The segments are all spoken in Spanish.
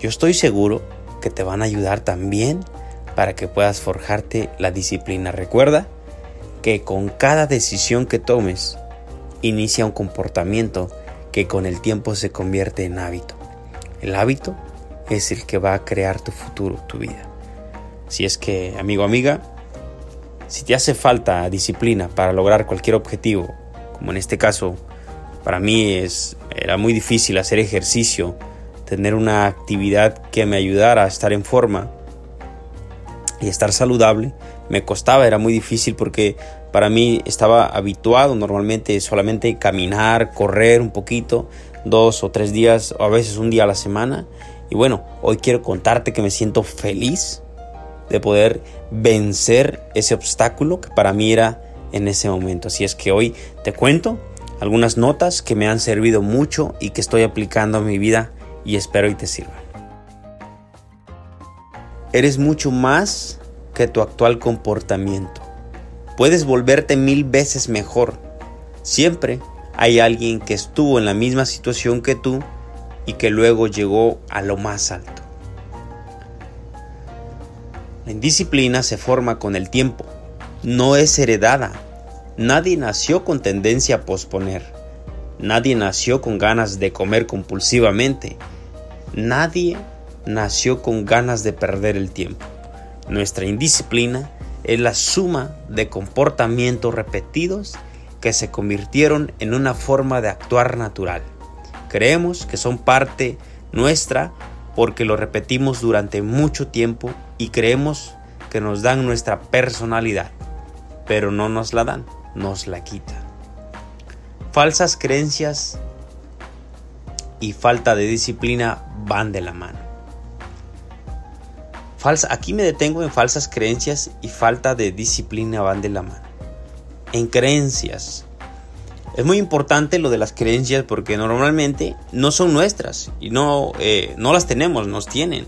yo estoy seguro que te van a ayudar también para que puedas forjarte la disciplina. Recuerda que con cada decisión que tomes inicia un comportamiento que con el tiempo se convierte en hábito. El hábito es el que va a crear tu futuro, tu vida. Si es que, amigo, amiga, si te hace falta disciplina para lograr cualquier objetivo, como en este caso, para mí es, era muy difícil hacer ejercicio, tener una actividad que me ayudara a estar en forma y estar saludable, me costaba, era muy difícil porque para mí estaba habituado normalmente solamente caminar, correr un poquito, dos o tres días o a veces un día a la semana. Y bueno, hoy quiero contarte que me siento feliz de poder vencer ese obstáculo que para mí era en ese momento. Así es que hoy te cuento algunas notas que me han servido mucho y que estoy aplicando a mi vida y espero y te sirvan. Eres mucho más que tu actual comportamiento. Puedes volverte mil veces mejor. Siempre hay alguien que estuvo en la misma situación que tú y que luego llegó a lo más alto. La indisciplina se forma con el tiempo, no es heredada. Nadie nació con tendencia a posponer. Nadie nació con ganas de comer compulsivamente. Nadie nació con ganas de perder el tiempo. Nuestra indisciplina es la suma de comportamientos repetidos que se convirtieron en una forma de actuar natural. Creemos que son parte nuestra porque lo repetimos durante mucho tiempo y creemos que nos dan nuestra personalidad, pero no nos la dan, nos la quitan. Falsas creencias y falta de disciplina van de la mano. Falsa, aquí me detengo en falsas creencias y falta de disciplina van de la mano. En creencias. Es muy importante lo de las creencias porque normalmente no son nuestras y no, eh, no las tenemos, nos tienen.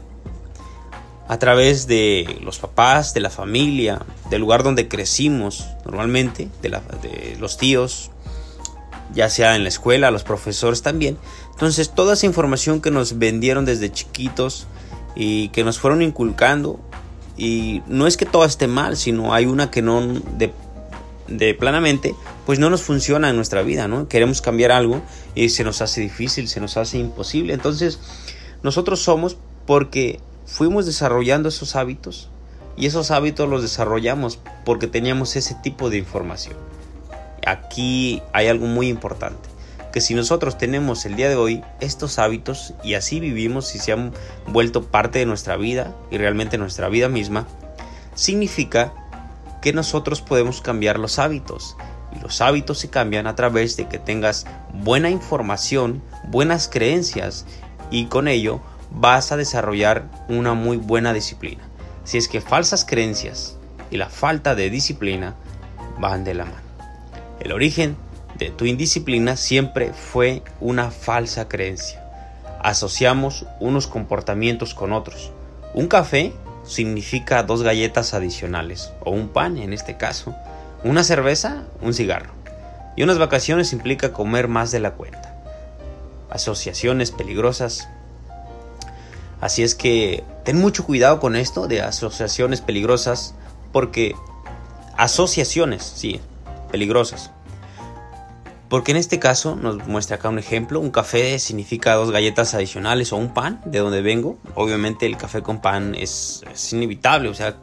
A través de los papás, de la familia, del lugar donde crecimos normalmente, de, de los tíos, ya sea en la escuela, los profesores también. Entonces toda esa información que nos vendieron desde chiquitos y que nos fueron inculcando y no es que todo esté mal, sino hay una que no de, de planamente pues no nos funciona en nuestra vida, ¿no? Queremos cambiar algo y se nos hace difícil, se nos hace imposible. Entonces, nosotros somos porque fuimos desarrollando esos hábitos y esos hábitos los desarrollamos porque teníamos ese tipo de información. Aquí hay algo muy importante, que si nosotros tenemos el día de hoy estos hábitos y así vivimos y se han vuelto parte de nuestra vida y realmente nuestra vida misma, significa que nosotros podemos cambiar los hábitos. Y los hábitos se cambian a través de que tengas buena información, buenas creencias y con ello vas a desarrollar una muy buena disciplina. Si es que falsas creencias y la falta de disciplina van de la mano. El origen de tu indisciplina siempre fue una falsa creencia. Asociamos unos comportamientos con otros. Un café significa dos galletas adicionales, o un pan en este caso. Una cerveza, un cigarro. Y unas vacaciones implica comer más de la cuenta. Asociaciones peligrosas. Así es que ten mucho cuidado con esto de asociaciones peligrosas, porque asociaciones, sí, peligrosas. Porque en este caso nos muestra acá un ejemplo, un café significa dos galletas adicionales o un pan, de donde vengo. Obviamente el café con pan es, inevitable, o sea,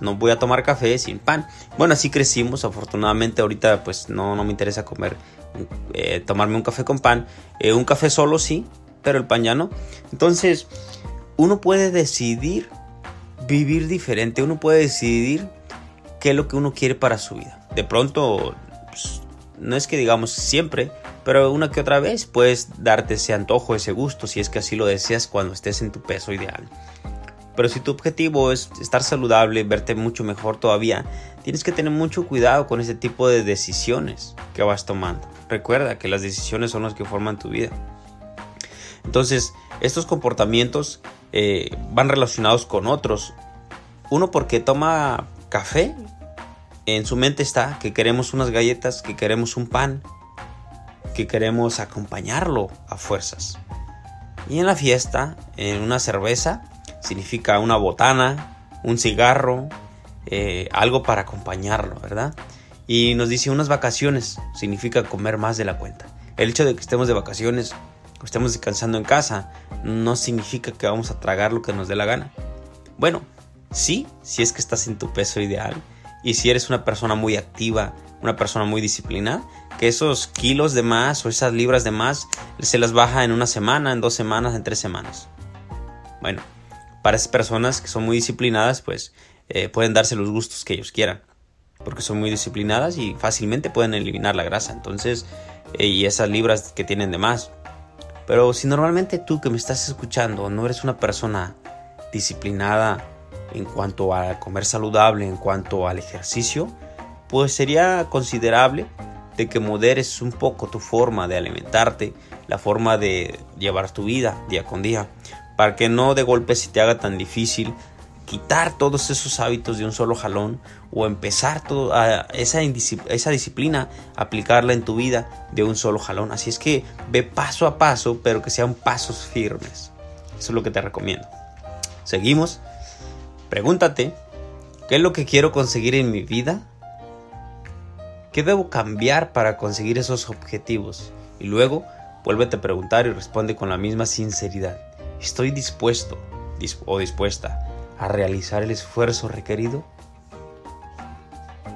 no voy a tomar café sin pan. Bueno, así crecimos, afortunadamente ahorita pues no, no me interesa comer, eh, tomarme un café con pan. Eh, un café solo sí, pero el pan ya no. Entonces, uno puede decidir vivir diferente, uno puede decidir qué es lo que uno quiere para su vida de pronto, pues, no es que digamos siempre, pero una que otra vez puedes darte ese antojo, ese gusto, si es que así lo deseas cuando estés en tu peso ideal. Pero si tu objetivo es estar saludable, verte mucho mejor todavía, tienes que tener mucho cuidado con ese tipo de decisiones que vas tomando. Recuerda que las decisiones son las que forman tu vida. Entonces, estos comportamientos eh, van relacionados con otros. Uno porque toma café en su mente está que queremos unas galletas, que queremos un pan, que queremos acompañarlo a fuerzas. Y en la fiesta, en una cerveza, significa una botana, un cigarro, eh, algo para acompañarlo, ¿verdad? Y nos dice unas vacaciones, significa comer más de la cuenta. El hecho de que estemos de vacaciones o estemos descansando en casa no significa que vamos a tragar lo que nos dé la gana. Bueno, sí, si es que estás en tu peso ideal y si eres una persona muy activa, una persona muy disciplinada, que esos kilos de más o esas libras de más se las baja en una semana, en dos semanas, en tres semanas. Bueno, para esas personas que son muy disciplinadas, pues eh, pueden darse los gustos que ellos quieran, porque son muy disciplinadas y fácilmente pueden eliminar la grasa, entonces, eh, y esas libras que tienen de más. Pero si normalmente tú que me estás escuchando no eres una persona disciplinada en cuanto a comer saludable, en cuanto al ejercicio, pues sería considerable de que moderes un poco tu forma de alimentarte, la forma de llevar tu vida día con día, para que no de golpe se te haga tan difícil quitar todos esos hábitos de un solo jalón o empezar esa, esa disciplina, aplicarla en tu vida de un solo jalón. Así es que ve paso a paso, pero que sean pasos firmes. Eso es lo que te recomiendo. Seguimos. Pregúntate, ¿qué es lo que quiero conseguir en mi vida? ¿Qué debo cambiar para conseguir esos objetivos? Y luego, vuélvete a preguntar y responde con la misma sinceridad. ¿Estoy dispuesto o dispuesta a realizar el esfuerzo requerido?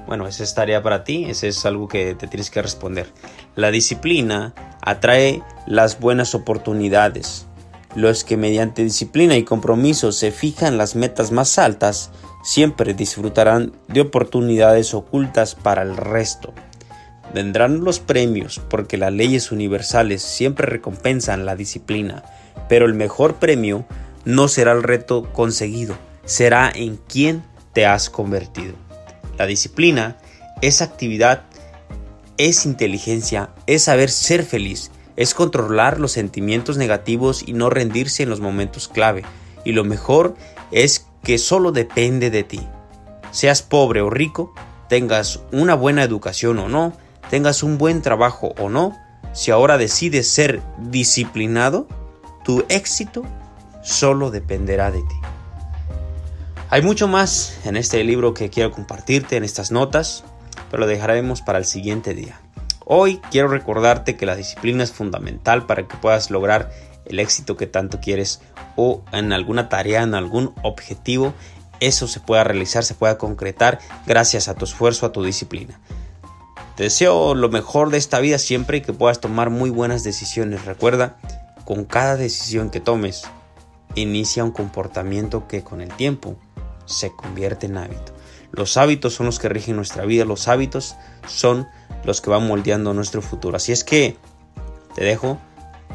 Bueno, esa es tarea para ti, ese es algo que te tienes que responder. La disciplina atrae las buenas oportunidades. Los que mediante disciplina y compromiso se fijan las metas más altas siempre disfrutarán de oportunidades ocultas para el resto. Vendrán los premios porque las leyes universales siempre recompensan la disciplina, pero el mejor premio no será el reto conseguido, será en quién te has convertido. La disciplina es actividad, es inteligencia, es saber ser feliz, es controlar los sentimientos negativos y no rendirse en los momentos clave. Y lo mejor es que solo depende de ti. Seas pobre o rico, tengas una buena educación o no, tengas un buen trabajo o no, si ahora decides ser disciplinado, tu éxito solo dependerá de ti. Hay mucho más en este libro que quiero compartirte en estas notas, pero lo dejaremos para el siguiente día. Hoy quiero recordarte que la disciplina es fundamental para que puedas lograr el éxito que tanto quieres o en alguna tarea, en algún objetivo, eso se pueda realizar, se pueda concretar gracias a tu esfuerzo, a tu disciplina. Te deseo lo mejor de esta vida siempre y que puedas tomar muy buenas decisiones. Recuerda, con cada decisión que tomes, inicia un comportamiento que con el tiempo se convierte en hábito. Los hábitos son los que rigen nuestra vida, los hábitos son los que van moldeando nuestro futuro. Así es que te dejo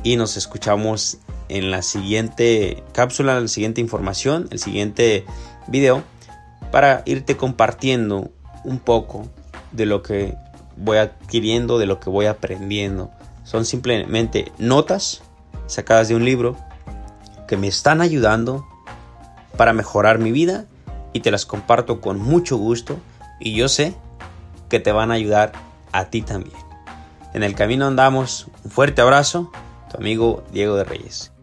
y nos escuchamos en la siguiente cápsula, en la siguiente información, el siguiente video para irte compartiendo un poco de lo que voy adquiriendo, de lo que voy aprendiendo. Son simplemente notas sacadas de un libro que me están ayudando para mejorar mi vida y te las comparto con mucho gusto y yo sé que te van a ayudar a ti también. En el camino andamos, un fuerte abrazo, tu amigo Diego de Reyes.